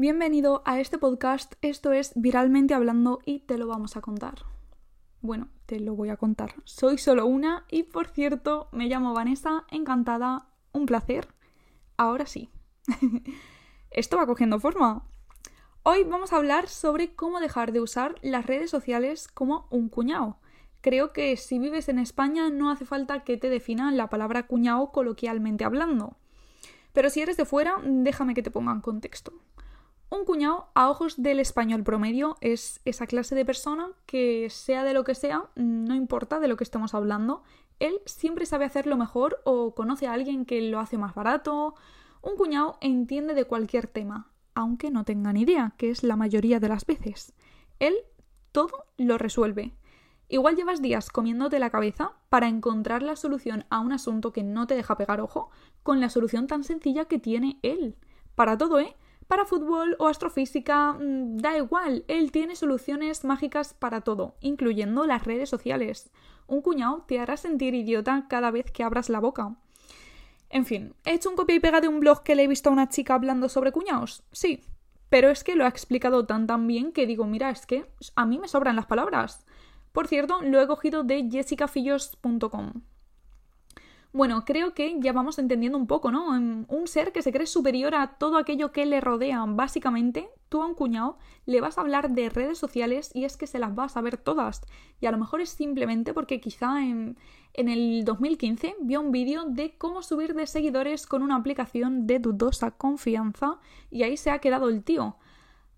Bienvenido a este podcast, esto es Viralmente Hablando y te lo vamos a contar. Bueno, te lo voy a contar. Soy solo una y por cierto, me llamo Vanessa, encantada, un placer. Ahora sí. esto va cogiendo forma. Hoy vamos a hablar sobre cómo dejar de usar las redes sociales como un cuñado. Creo que si vives en España no hace falta que te definan la palabra cuñado coloquialmente hablando. Pero si eres de fuera, déjame que te ponga en contexto. Un cuñado, a ojos del español promedio, es esa clase de persona que, sea de lo que sea, no importa de lo que estemos hablando, él siempre sabe hacerlo mejor o conoce a alguien que lo hace más barato. Un cuñado entiende de cualquier tema, aunque no tenga ni idea, que es la mayoría de las veces. Él todo lo resuelve. Igual llevas días comiéndote la cabeza para encontrar la solución a un asunto que no te deja pegar ojo con la solución tan sencilla que tiene él. Para todo, ¿eh? Para fútbol o astrofísica, mm, da igual, él tiene soluciones mágicas para todo, incluyendo las redes sociales. Un cuñado te hará sentir idiota cada vez que abras la boca. En fin, ¿he hecho un copia y pega de un blog que le he visto a una chica hablando sobre cuñados? Sí, pero es que lo ha explicado tan tan bien que digo, mira, es que a mí me sobran las palabras. Por cierto, lo he cogido de jessicafillos.com. Bueno, creo que ya vamos entendiendo un poco, ¿no? Un ser que se cree superior a todo aquello que le rodea. Básicamente, tú a un cuñado le vas a hablar de redes sociales y es que se las vas a ver todas. Y a lo mejor es simplemente porque quizá en, en el 2015 vio un vídeo de cómo subir de seguidores con una aplicación de dudosa confianza y ahí se ha quedado el tío.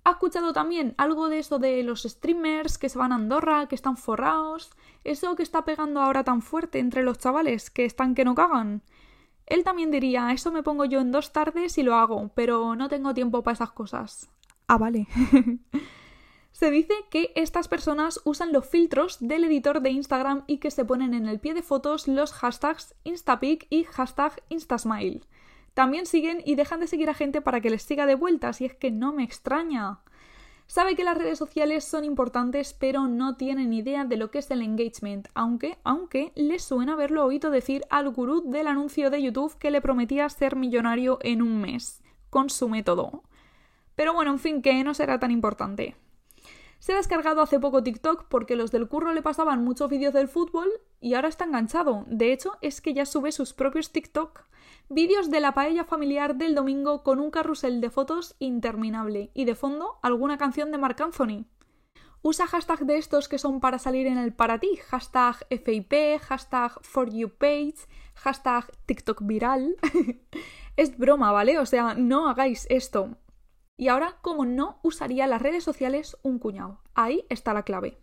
¿Ha escuchado también algo de eso de los streamers que se van a Andorra, que están forrados? Eso que está pegando ahora tan fuerte entre los chavales, que están que no cagan. Él también diría, eso me pongo yo en dos tardes y lo hago, pero no tengo tiempo para esas cosas. Ah, vale. se dice que estas personas usan los filtros del editor de Instagram y que se ponen en el pie de fotos los hashtags Instapic y hashtag Instasmile. También siguen y dejan de seguir a gente para que les siga de vuelta, y es que no me extraña. Sabe que las redes sociales son importantes, pero no tienen idea de lo que es el engagement, aunque, aunque le suena haberlo oído decir al gurú del anuncio de YouTube que le prometía ser millonario en un mes, con su método. Pero bueno, en fin, que no será tan importante. Se ha descargado hace poco TikTok porque los del curro le pasaban muchos vídeos del fútbol y ahora está enganchado. De hecho, es que ya sube sus propios TikTok vídeos de la paella familiar del domingo con un carrusel de fotos interminable y de fondo alguna canción de Marc Anthony. Usa hashtag de estos que son para salir en el para ti, hashtag FIP, hashtag for you page, hashtag TikTok viral. es broma, ¿vale? O sea, no hagáis esto. Y ahora, ¿cómo no usaría las redes sociales un cuñado? Ahí está la clave.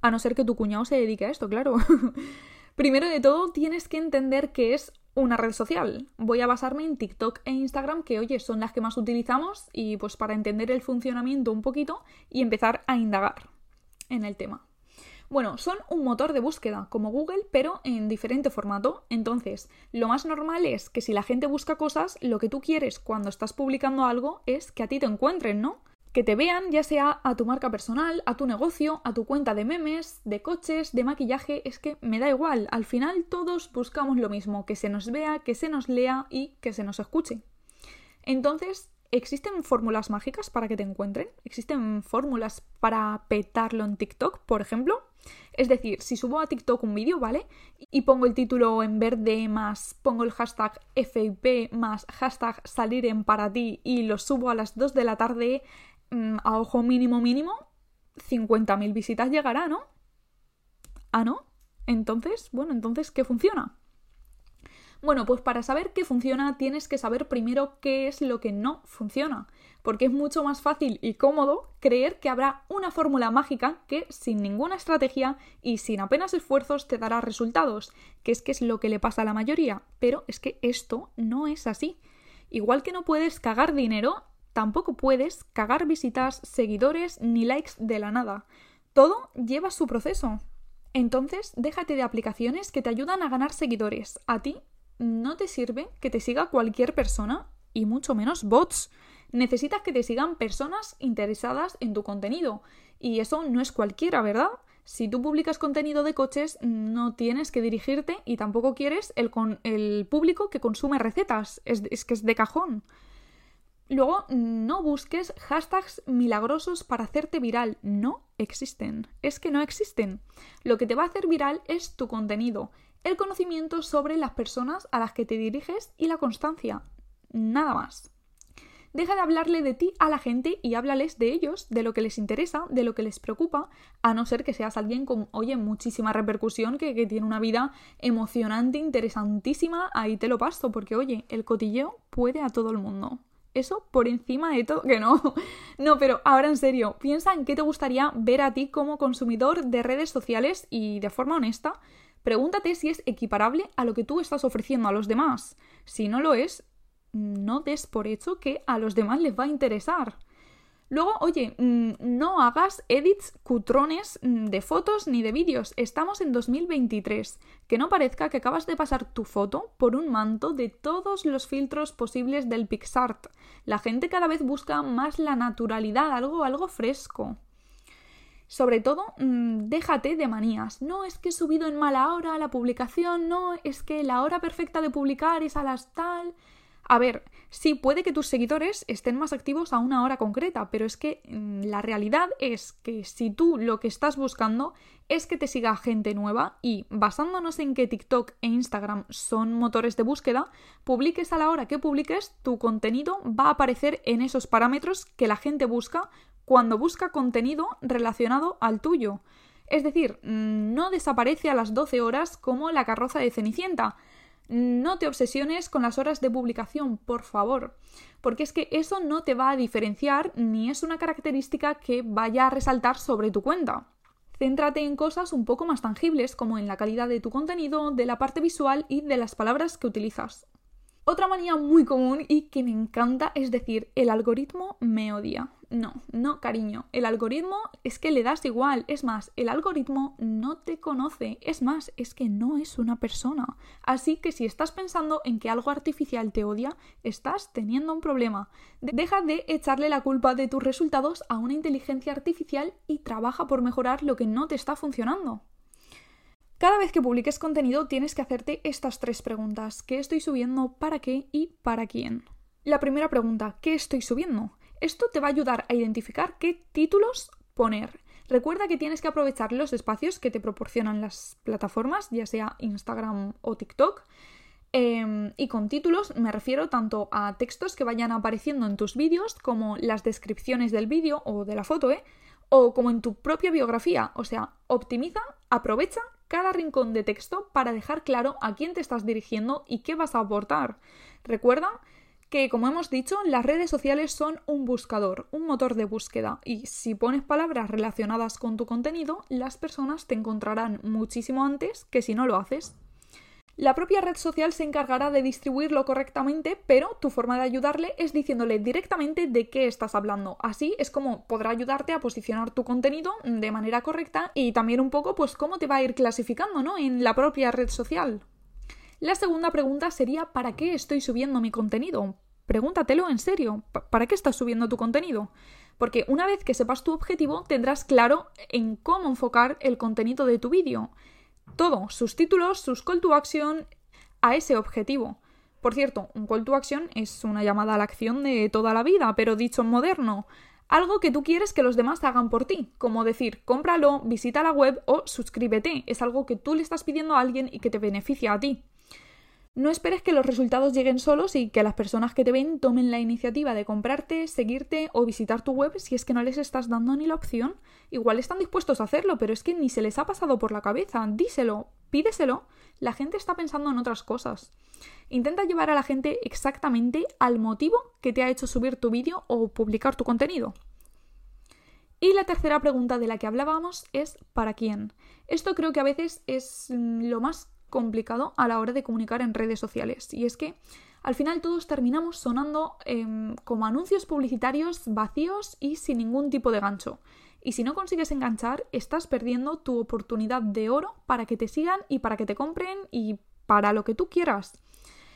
A no ser que tu cuñado se dedique a esto, claro. Primero de todo, tienes que entender que es una red social. Voy a basarme en TikTok e Instagram, que oye, son las que más utilizamos, y pues para entender el funcionamiento un poquito y empezar a indagar en el tema. Bueno, son un motor de búsqueda como Google, pero en diferente formato. Entonces, lo más normal es que si la gente busca cosas, lo que tú quieres cuando estás publicando algo es que a ti te encuentren, ¿no? Que te vean ya sea a tu marca personal, a tu negocio, a tu cuenta de memes, de coches, de maquillaje, es que me da igual, al final todos buscamos lo mismo, que se nos vea, que se nos lea y que se nos escuche. Entonces, ¿existen fórmulas mágicas para que te encuentren? ¿Existen fórmulas para petarlo en TikTok, por ejemplo? Es decir, si subo a TikTok un vídeo, ¿vale? Y pongo el título en verde más, pongo el hashtag FIP más hashtag salir en para ti y lo subo a las 2 de la tarde, a ojo mínimo mínimo, 50.000 visitas llegará, ¿no? Ah, ¿no? Entonces, bueno, entonces, ¿qué funciona? Bueno, pues para saber qué funciona tienes que saber primero qué es lo que no funciona, porque es mucho más fácil y cómodo creer que habrá una fórmula mágica que sin ninguna estrategia y sin apenas esfuerzos te dará resultados, que es que es lo que le pasa a la mayoría, pero es que esto no es así. Igual que no puedes cagar dinero, Tampoco puedes cagar visitas, seguidores ni likes de la nada. Todo lleva su proceso. Entonces, déjate de aplicaciones que te ayudan a ganar seguidores. A ti no te sirve que te siga cualquier persona y mucho menos bots. Necesitas que te sigan personas interesadas en tu contenido. Y eso no es cualquiera, ¿verdad? Si tú publicas contenido de coches, no tienes que dirigirte y tampoco quieres el, con el público que consume recetas. Es, es que es de cajón. Luego, no busques hashtags milagrosos para hacerte viral. No existen. Es que no existen. Lo que te va a hacer viral es tu contenido, el conocimiento sobre las personas a las que te diriges y la constancia. Nada más. Deja de hablarle de ti a la gente y háblales de ellos, de lo que les interesa, de lo que les preocupa, a no ser que seas alguien con, oye, muchísima repercusión, que, que tiene una vida emocionante, interesantísima, ahí te lo paso, porque, oye, el cotilleo puede a todo el mundo. Eso por encima de todo, que no. No, pero ahora en serio, piensa en qué te gustaría ver a ti como consumidor de redes sociales y de forma honesta, pregúntate si es equiparable a lo que tú estás ofreciendo a los demás. Si no lo es, no des por hecho que a los demás les va a interesar. Luego, oye, mm, no hagas edits cutrones mm, de fotos ni de vídeos. Estamos en 2023. Que no parezca que acabas de pasar tu foto por un manto de todos los filtros posibles del PixArt. La gente cada vez busca más la naturalidad, algo, algo fresco. Sobre todo, mm, déjate de manías. No es que he subido en mala hora la publicación, no es que la hora perfecta de publicar es a las tal. A ver, sí, puede que tus seguidores estén más activos a una hora concreta, pero es que mm, la realidad es que si tú lo que estás buscando es que te siga gente nueva y basándonos en que TikTok e Instagram son motores de búsqueda, publiques a la hora que publiques, tu contenido va a aparecer en esos parámetros que la gente busca cuando busca contenido relacionado al tuyo. Es decir, mm, no desaparece a las 12 horas como la carroza de Cenicienta, no te obsesiones con las horas de publicación, por favor, porque es que eso no te va a diferenciar ni es una característica que vaya a resaltar sobre tu cuenta. Céntrate en cosas un poco más tangibles, como en la calidad de tu contenido, de la parte visual y de las palabras que utilizas. Otra manía muy común y que me encanta es decir, el algoritmo me odia. No, no, cariño, el algoritmo es que le das igual. Es más, el algoritmo no te conoce. Es más, es que no es una persona. Así que si estás pensando en que algo artificial te odia, estás teniendo un problema. Deja de echarle la culpa de tus resultados a una inteligencia artificial y trabaja por mejorar lo que no te está funcionando. Cada vez que publiques contenido tienes que hacerte estas tres preguntas. ¿Qué estoy subiendo? ¿Para qué? ¿Y para quién? La primera pregunta, ¿qué estoy subiendo? Esto te va a ayudar a identificar qué títulos poner. Recuerda que tienes que aprovechar los espacios que te proporcionan las plataformas, ya sea Instagram o TikTok. Em, y con títulos me refiero tanto a textos que vayan apareciendo en tus vídeos como las descripciones del vídeo o de la foto, ¿eh? o como en tu propia biografía. O sea, optimiza, aprovecha cada rincón de texto para dejar claro a quién te estás dirigiendo y qué vas a aportar. Recuerda que, como hemos dicho, las redes sociales son un buscador, un motor de búsqueda, y si pones palabras relacionadas con tu contenido, las personas te encontrarán muchísimo antes que si no lo haces. La propia red social se encargará de distribuirlo correctamente, pero tu forma de ayudarle es diciéndole directamente de qué estás hablando. Así es como podrá ayudarte a posicionar tu contenido de manera correcta y también un poco pues cómo te va a ir clasificando, ¿no? En la propia red social. La segunda pregunta sería ¿para qué estoy subiendo mi contenido? Pregúntatelo en serio, ¿para qué estás subiendo tu contenido? Porque una vez que sepas tu objetivo, tendrás claro en cómo enfocar el contenido de tu vídeo todo, sus títulos, sus call to action a ese objetivo. Por cierto, un call to action es una llamada a la acción de toda la vida, pero dicho moderno. Algo que tú quieres que los demás hagan por ti, como decir, cómpralo, visita la web o suscríbete. Es algo que tú le estás pidiendo a alguien y que te beneficia a ti. No esperes que los resultados lleguen solos y que las personas que te ven tomen la iniciativa de comprarte, seguirte o visitar tu web si es que no les estás dando ni la opción. Igual están dispuestos a hacerlo, pero es que ni se les ha pasado por la cabeza. Díselo, pídeselo. La gente está pensando en otras cosas. Intenta llevar a la gente exactamente al motivo que te ha hecho subir tu vídeo o publicar tu contenido. Y la tercera pregunta de la que hablábamos es ¿para quién? Esto creo que a veces es lo más complicado a la hora de comunicar en redes sociales. Y es que al final todos terminamos sonando em, como anuncios publicitarios vacíos y sin ningún tipo de gancho. Y si no consigues enganchar, estás perdiendo tu oportunidad de oro para que te sigan y para que te compren y para lo que tú quieras.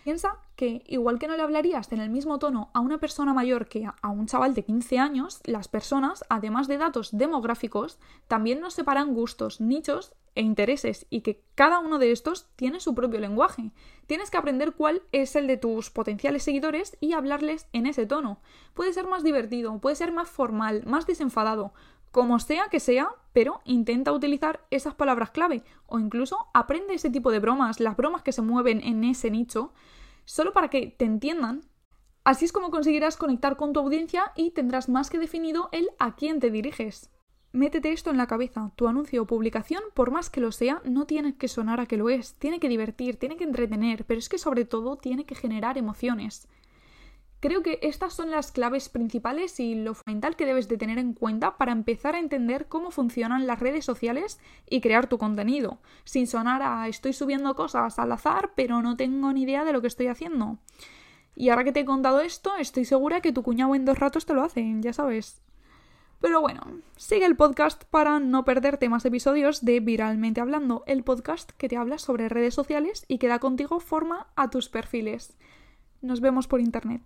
Piensa que igual que no le hablarías en el mismo tono a una persona mayor que a un chaval de 15 años, las personas, además de datos demográficos, también nos separan gustos, nichos e intereses y que cada uno de estos tiene su propio lenguaje. Tienes que aprender cuál es el de tus potenciales seguidores y hablarles en ese tono. Puede ser más divertido, puede ser más formal, más desenfadado, como sea que sea, pero intenta utilizar esas palabras clave o incluso aprende ese tipo de bromas, las bromas que se mueven en ese nicho, solo para que te entiendan. Así es como conseguirás conectar con tu audiencia y tendrás más que definido el a quién te diriges. Métete esto en la cabeza. Tu anuncio o publicación, por más que lo sea, no tiene que sonar a que lo es. Tiene que divertir, tiene que entretener, pero es que sobre todo tiene que generar emociones. Creo que estas son las claves principales y lo fundamental que debes de tener en cuenta para empezar a entender cómo funcionan las redes sociales y crear tu contenido, sin sonar a estoy subiendo cosas al azar pero no tengo ni idea de lo que estoy haciendo. Y ahora que te he contado esto, estoy segura que tu cuñado en dos ratos te lo hace, ya sabes. Pero bueno, sigue el podcast para no perderte más episodios de Viralmente Hablando, el podcast que te habla sobre redes sociales y que da contigo forma a tus perfiles. Nos vemos por internet.